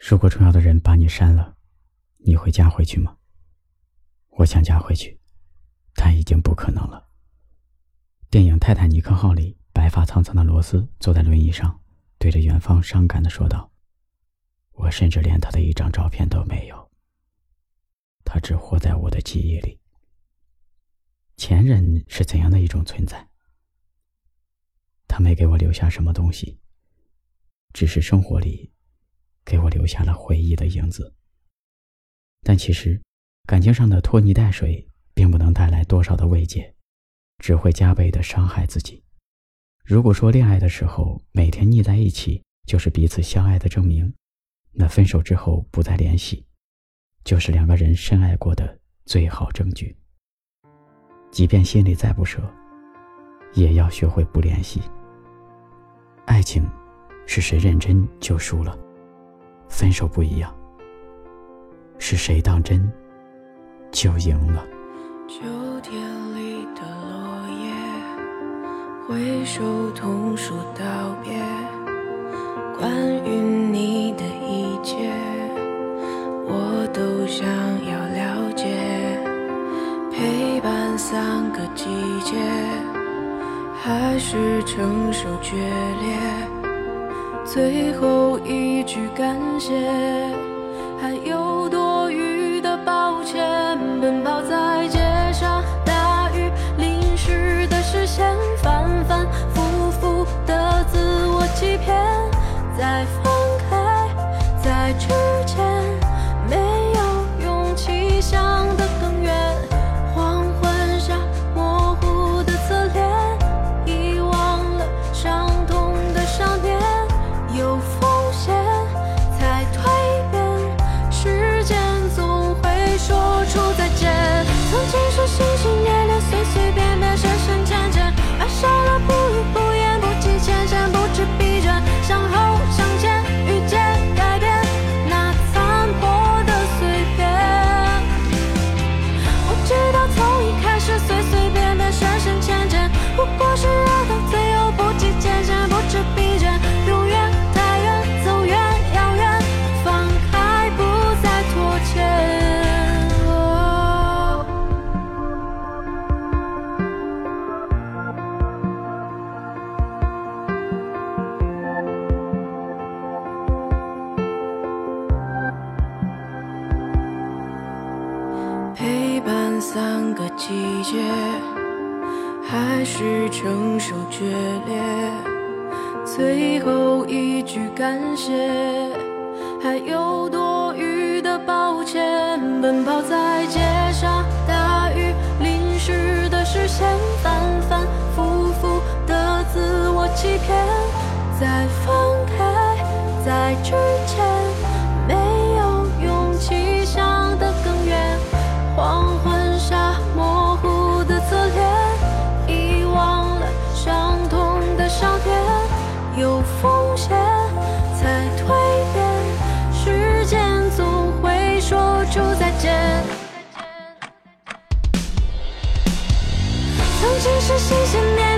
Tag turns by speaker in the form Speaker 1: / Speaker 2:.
Speaker 1: 如果重要的人把你删了，你会加回去吗？我想加回去，但已经不可能了。电影《泰坦尼克号》里，白发苍苍的罗斯坐在轮椅上，对着远方伤感的说道：“我甚至连他的一张照片都没有。他只活在我的记忆里。前任是怎样的一种存在？他没给我留下什么东西，只是生活里给我留下了回忆的影子。但其实，感情上的拖泥带水，并不能带来多少的慰藉。”只会加倍的伤害自己。如果说恋爱的时候每天腻在一起就是彼此相爱的证明，那分手之后不再联系，就是两个人深爱过的最好证据。即便心里再不舍，也要学会不联系。爱情，是谁认真就输了；分手不一样，是谁当真就赢了。
Speaker 2: 秋天里的落叶。挥手同树道别，关于你的一切，我都想要了解。陪伴三个季节，还是承受决裂？最后一句感谢，还有陪伴三个季节，还是承受决裂。最后一句感谢，还有多余的抱歉。奔跑在街上，大雨淋湿的视线，反反复复的自我欺骗。在分开，在之前。只是新鲜面。